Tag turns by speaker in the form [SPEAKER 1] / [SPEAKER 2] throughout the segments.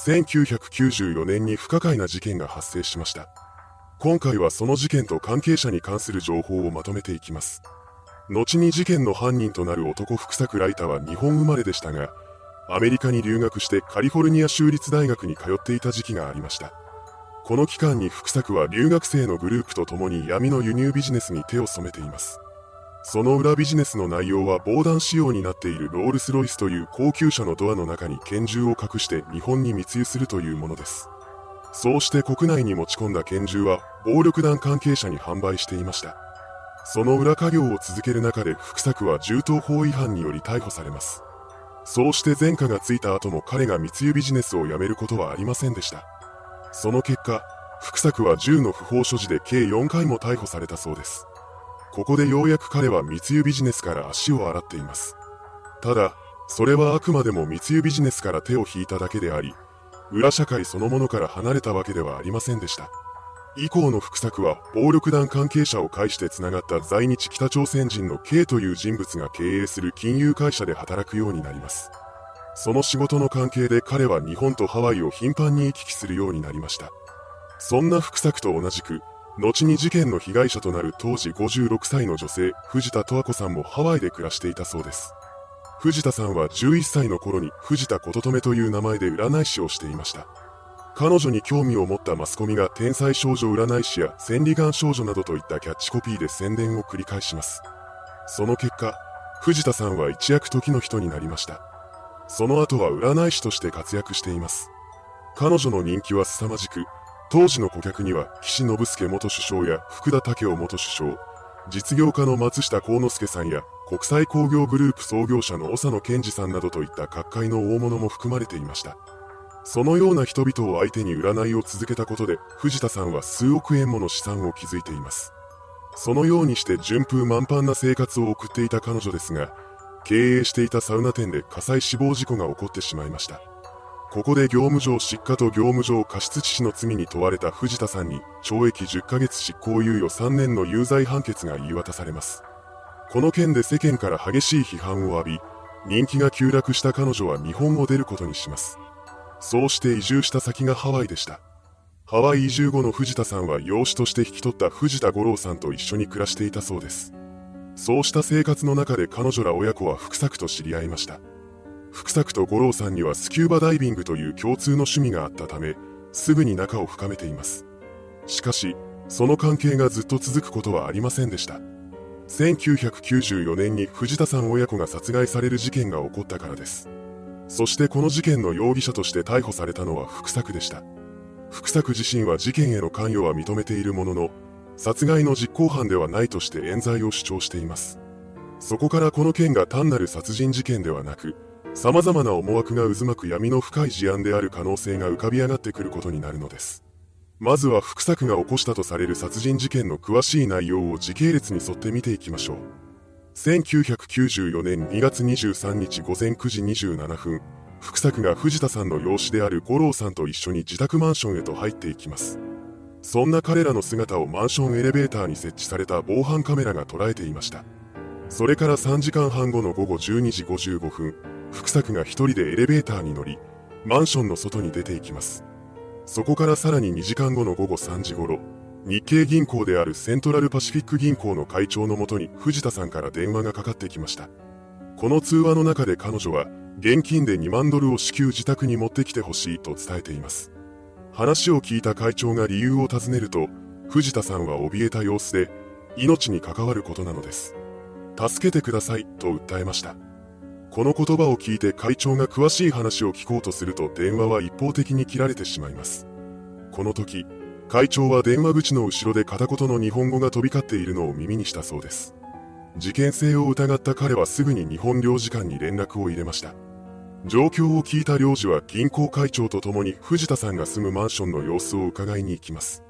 [SPEAKER 1] 1994年に不可解な事件が発生しました。今回はその事件と関係者に関する情報をまとめていきます。後に事件の犯人となる男福作ライタは日本生まれでしたが、アメリカに留学してカリフォルニア州立大学に通っていた時期がありました。この期間に福作は留学生のグループと共に闇の輸入ビジネスに手を染めています。その裏ビジネスの内容は防弾仕様になっているロールスロイスという高級車のドアの中に拳銃を隠して日本に密輸するというものです。そうして国内に持ち込んだ拳銃は暴力団関係者に販売していました。その裏稼業を続ける中で福作は銃刀法違反により逮捕されます。そうして前科がついた後も彼が密輸ビジネスをやめることはありませんでした。その結果、福作は銃の不法所持で計4回も逮捕されたそうです。ここでようやく彼は密輸ビジネスから足を洗っています。ただ、それはあくまでも密輸ビジネスから手を引いただけであり、裏社会そのものから離れたわけではありませんでした。以降の福作は暴力団関係者を介してつながった在日北朝鮮人の K という人物が経営する金融会社で働くようになります。その仕事の関係で彼は日本とハワイを頻繁に行き来するようになりました。そんな福作と同じく後に事件の被害者となる当時56歳の女性、藤田十和子さんもハワイで暮らしていたそうです。藤田さんは11歳の頃に藤田琴留という名前で占い師をしていました。彼女に興味を持ったマスコミが天才少女占い師や千里眼少女などといったキャッチコピーで宣伝を繰り返します。その結果、藤田さんは一躍時の人になりました。その後は占い師として活躍しています。彼女の人気は凄まじく、当時の顧客には岸信介元首相や福田武雄元首相、実業家の松下幸之助さんや国際工業グループ創業者の長野健二さんなどといった各界の大物も含まれていました。そのような人々を相手に占いを続けたことで藤田さんは数億円もの資産を築いています。そのようにして順風満帆な生活を送っていた彼女ですが、経営していたサウナ店で火災死亡事故が起こってしまいました。ここで業務上失火と業務上過失致死の罪に問われた藤田さんに懲役10ヶ月執行猶予3年の有罪判決が言い渡されます。この件で世間から激しい批判を浴び、人気が急落した彼女は日本を出ることにします。そうして移住した先がハワイでした。ハワイ移住後の藤田さんは養子として引き取った藤田五郎さんと一緒に暮らしていたそうです。そうした生活の中で彼女ら親子は福作と知り合いました。福作と五郎さんにはスキューバダイビングという共通の趣味があったため、すぐに仲を深めています。しかし、その関係がずっと続くことはありませんでした。1994年に藤田さん親子が殺害される事件が起こったからです。そしてこの事件の容疑者として逮捕されたのは福作でした。福作自身は事件への関与は認めているものの、殺害の実行犯ではないとして冤罪を主張しています。そこからこの件が単なる殺人事件ではなく、様々な思惑が渦巻く闇の深い事案である可能性が浮かび上がってくることになるのです。まずは福作が起こしたとされる殺人事件の詳しい内容を時系列に沿って見ていきましょう。1994年2月23日午前9時27分、福作が藤田さんの養子である五郎さんと一緒に自宅マンションへと入っていきます。そんな彼らの姿をマンションエレベーターに設置された防犯カメラが捉えていました。それから3時間半後の午後12時55分、福作が一人でエレベーターに乗り、マンションの外に出ていきます。そこからさらに2時間後の午後3時頃、日系銀行であるセントラルパシフィック銀行の会長のもとに藤田さんから電話がかかってきました。この通話の中で彼女は、現金で2万ドルを至急自宅に持ってきてほしいと伝えています。話を聞いた会長が理由を尋ねると、藤田さんは怯えた様子で、命に関わることなのです。助けてくださいと訴えました。この言葉を聞いて会長が詳しい話を聞こうとすると電話は一方的に切られてしまいます。この時、会長は電話口の後ろで片言の日本語が飛び交っているのを耳にしたそうです。事件性を疑った彼はすぐに日本領事館に連絡を入れました。状況を聞いた領事は銀行会長と共に藤田さんが住むマンションの様子を伺いに行きます。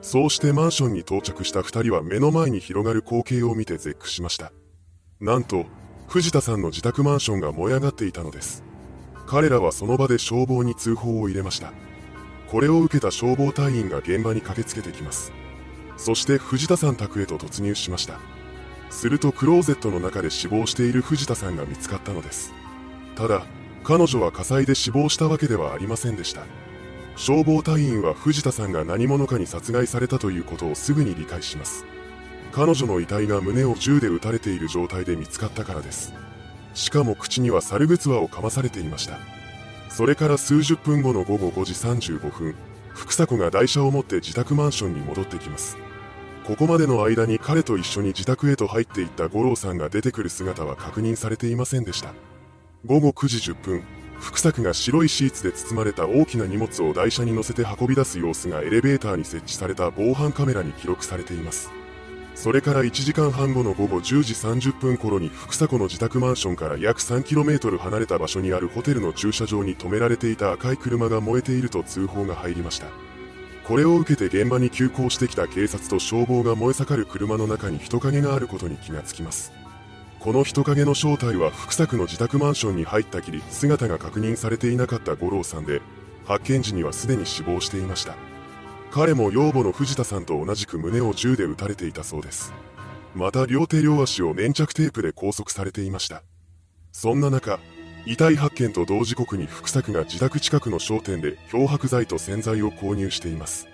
[SPEAKER 1] そうしてマンションに到着した二人は目の前に広がる光景を見て絶句しました。なんと、藤田さんの自宅マンションが燃え上がっていたのです。彼らはその場で消防に通報を入れました。これを受けた消防隊員が現場に駆けつけてきます。そして藤田さん宅へと突入しました。するとクローゼットの中で死亡している藤田さんが見つかったのです。ただ、彼女は火災で死亡したわけではありませんでした消防隊員は藤田さんが何者かに殺害されたということをすぐに理解します彼女の遺体が胸を銃で撃たれている状態で見つかったからです。しかも口には猿ぐつわをかまされていました。それから数十分後の午後5時35分福迫が台車を持って自宅マンションに戻ってきます。ここまでの間に彼と一緒に自宅へと入っていった五郎さんが出てくる姿は確認されていませんでした。午後9時10分福作が白いシーツで包まれた大きな荷物を台車に乗せて運び出す様子がエレベーターに設置された防犯カメラに記録されています。それから1時間半後の午後10時30分頃に福迫の自宅マンションから約 3km 離れた場所にあるホテルの駐車場に止められていた赤い車が燃えていると通報が入りました。これを受けて現場に急行してきた警察と消防が燃え盛る車の中に人影があることに気がつきます。この人影の正体は福作の自宅マンションに入ったきり姿が確認されていなかった五郎さんで発見時にはすでに死亡していました。彼も養母の藤田さんと同じく胸を銃で撃たれていたそうですまた両手両足を粘着テープで拘束されていましたそんな中遺体発見と同時刻に福作が自宅近くの商店で漂白剤と洗剤を購入しています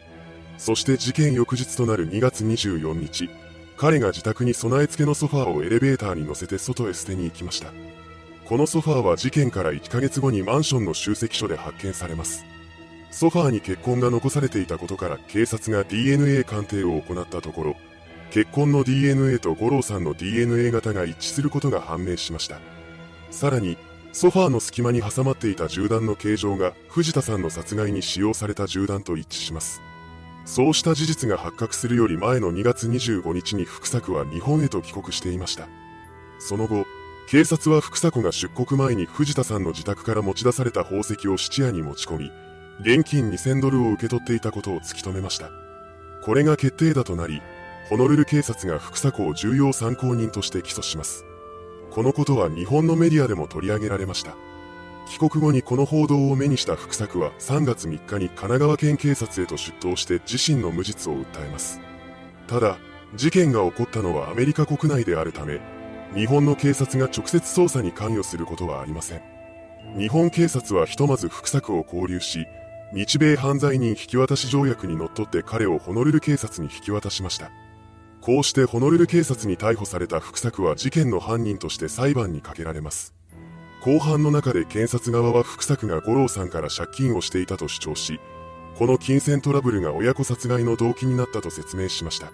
[SPEAKER 1] そして事件翌日となる2月24日彼が自宅に備え付けのソファーをエレベーターに乗せて外へ捨てに行きました。このソファーは事件から1ヶ月後にマンションの集積所で発見されます。ソファーに血痕が残されていたことから警察が DNA 鑑定を行ったところ、血痕の DNA と五郎さんの DNA 型が一致することが判明しました。さらに、ソファーの隙間に挟まっていた銃弾の形状が藤田さんの殺害に使用された銃弾と一致します。そうした事実が発覚するより前の2月25日に福作は日本へと帰国していました。その後、警察は福作が出国前に藤田さんの自宅から持ち出された宝石を質屋に持ち込み、現金2000ドルを受け取っていたことを突き止めました。これが決定打となり、ホノルル警察が福作を重要参考人として起訴します。このことは日本のメディアでも取り上げられました。帰国後にこの報道を目にした福作は3月3日に神奈川県警察へと出頭して自身の無実を訴えます。ただ、事件が起こったのはアメリカ国内であるため、日本の警察が直接捜査に関与することはありません。日本警察はひとまず福作を交留し、日米犯罪人引き渡し条約にのっとって彼をホノルル警察に引き渡しました。こうしてホノルル警察に逮捕された福作は事件の犯人として裁判にかけられます。後半の中で検察側は福作が五郎さんから借金をしていたと主張し、この金銭トラブルが親子殺害の動機になったと説明しました。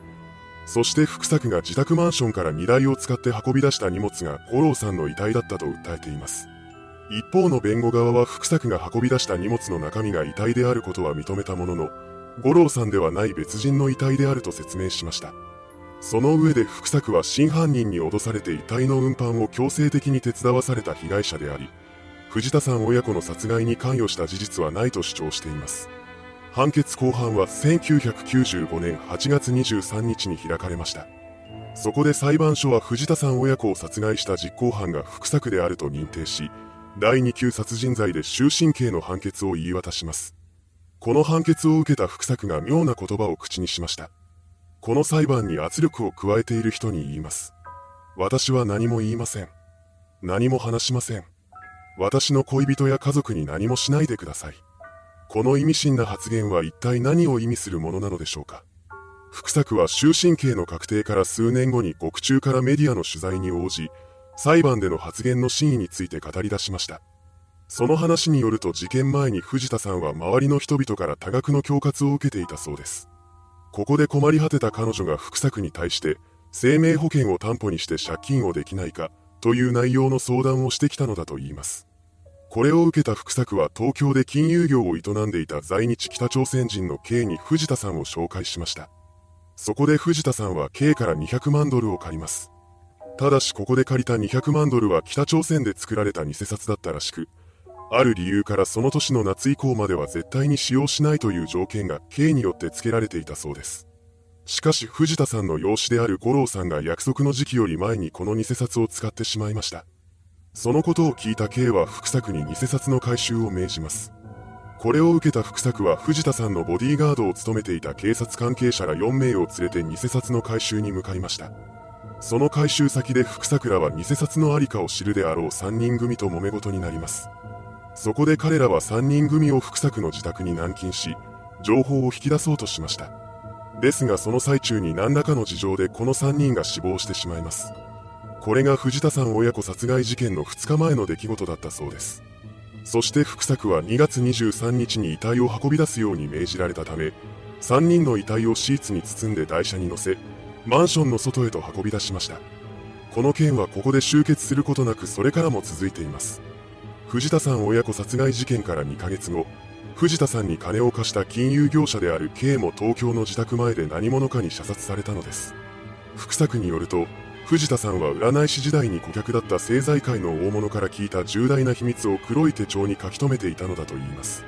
[SPEAKER 1] そして福作が自宅マンションから荷台を使って運び出した荷物が五郎さんの遺体だったと訴えています。一方の弁護側は福作が運び出した荷物の中身が遺体であることは認めたものの、五郎さんではない別人の遺体であると説明しました。その上で福作は真犯人に脅されて遺体の運搬を強制的に手伝わされた被害者であり、藤田さん親子の殺害に関与した事実はないと主張しています。判決公判は1995年8月23日に開かれました。そこで裁判所は藤田さん親子を殺害した実行犯が福作であると認定し、第2級殺人罪で終身刑の判決を言い渡します。この判決を受けた福作が妙な言葉を口にしました。この裁判に圧力を加えている人に言います。私は何も言いません。何も話しません。私の恋人や家族に何もしないでください。この意味深な発言は一体何を意味するものなのでしょうか。福作は終身刑の確定から数年後に獄中からメディアの取材に応じ、裁判での発言の真意について語り出しました。その話によると事件前に藤田さんは周りの人々から多額の恐喝を受けていたそうです。ここで困り果てた彼女が福作に対して生命保険を担保にして借金をできないかという内容の相談をしてきたのだといいます。これを受けた福作は東京で金融業を営んでいた在日北朝鮮人の K に藤田さんを紹介しました。そこで藤田さんは K から200万ドルを借ります。ただしここで借りた200万ドルは北朝鮮で作られた偽札だったらしく、ある理由からその年の夏以降までは絶対に使用しないという条件が K によって付けられていたそうです。しかし藤田さんの養子である五郎さんが約束の時期より前にこの偽札を使ってしまいました。そのことを聞いた K は福作に偽札の回収を命じます。これを受けた福作は藤田さんのボディーガードを務めていた警察関係者ら4名を連れて偽札の回収に向かいました。その回収先で福作らは偽札のありかを知るであろう3人組と揉め事になります。そこで彼らは3人組を福作の自宅に軟禁し、情報を引き出そうとしました。ですがその最中に何らかの事情でこの3人が死亡してしまいます。これが藤田さん親子殺害事件の2日前の出来事だったそうです。そして福作は2月23日に遺体を運び出すように命じられたため、3人の遺体をシーツに包んで台車に乗せ、マンションの外へと運び出しました。この件はここで終結することなくそれからも続いています。藤田さん親子殺害事件から2ヶ月後、藤田さんに金を貸した金融業者である K も東京の自宅前で何者かに射殺されたのです。福作によると、藤田さんは占い師時代に顧客だった政財界の大物から聞いた重大な秘密を黒い手帳に書き留めていたのだといいます。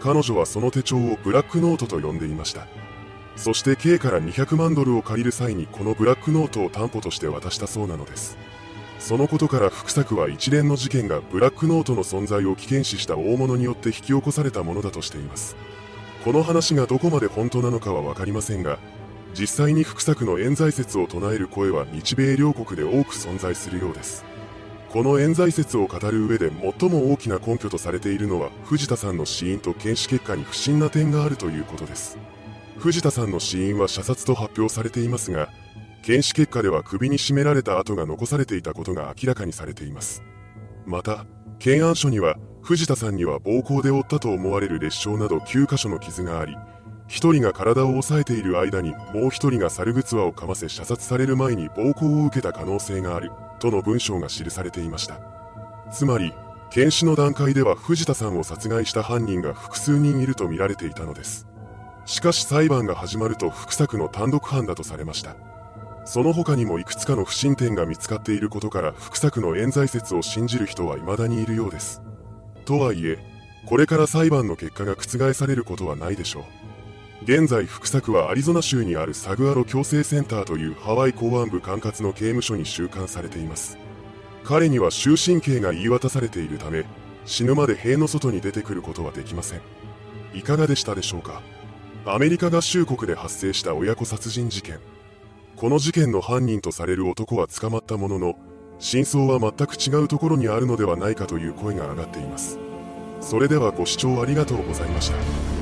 [SPEAKER 1] 彼女はその手帳をブラックノートと呼んでいました。そして K から200万ドルを借りる際にこのブラックノートを担保として渡したそうなのです。そのことから福作は一連の事件がブラックノートの存在を危険視した大物によって引き起こされたものだとしています。この話がどこまで本当なのかはわかりませんが、実際に福作の冤罪説を唱える声は日米両国で多く存在するようです。この冤罪説を語る上で最も大きな根拠とされているのは藤田さんの死因と検視結果に不審な点があるということです。藤田さんの死因は射殺と発表されていますが、検視結果では首に絞められた跡が残されていたことが明らかにされています。また、検案書には、藤田さんには暴行で負ったと思われる裂傷など9箇所の傷があり、1人が体を押さえている間にもう1人が猿グツワをかませ射殺される前に暴行を受けた可能性がある、との文章が記されていました。つまり、検視の段階では藤田さんを殺害した犯人が複数人いると見られていたのです。しかし裁判が始まると福作の単独犯だとされました。その他にもいくつかの不審点が見つかっていることから福作の冤罪説を信じる人は未だにいるようです。とはいえ、これから裁判の結果が覆されることはないでしょう。現在福作はアリゾナ州にあるサグアロ強制センターというハワイ公安部管轄の刑務所に収監されています。彼には終身刑が言い渡されているため、死ぬまで塀の外に出てくることはできません。いかがでしたでしょうか？アメリカ合衆国で発生した親子殺人事件。この事件の犯人とされる男は捕まったものの、真相は全く違うところにあるのではないかという声が上がっています。それではご視聴ありがとうございました。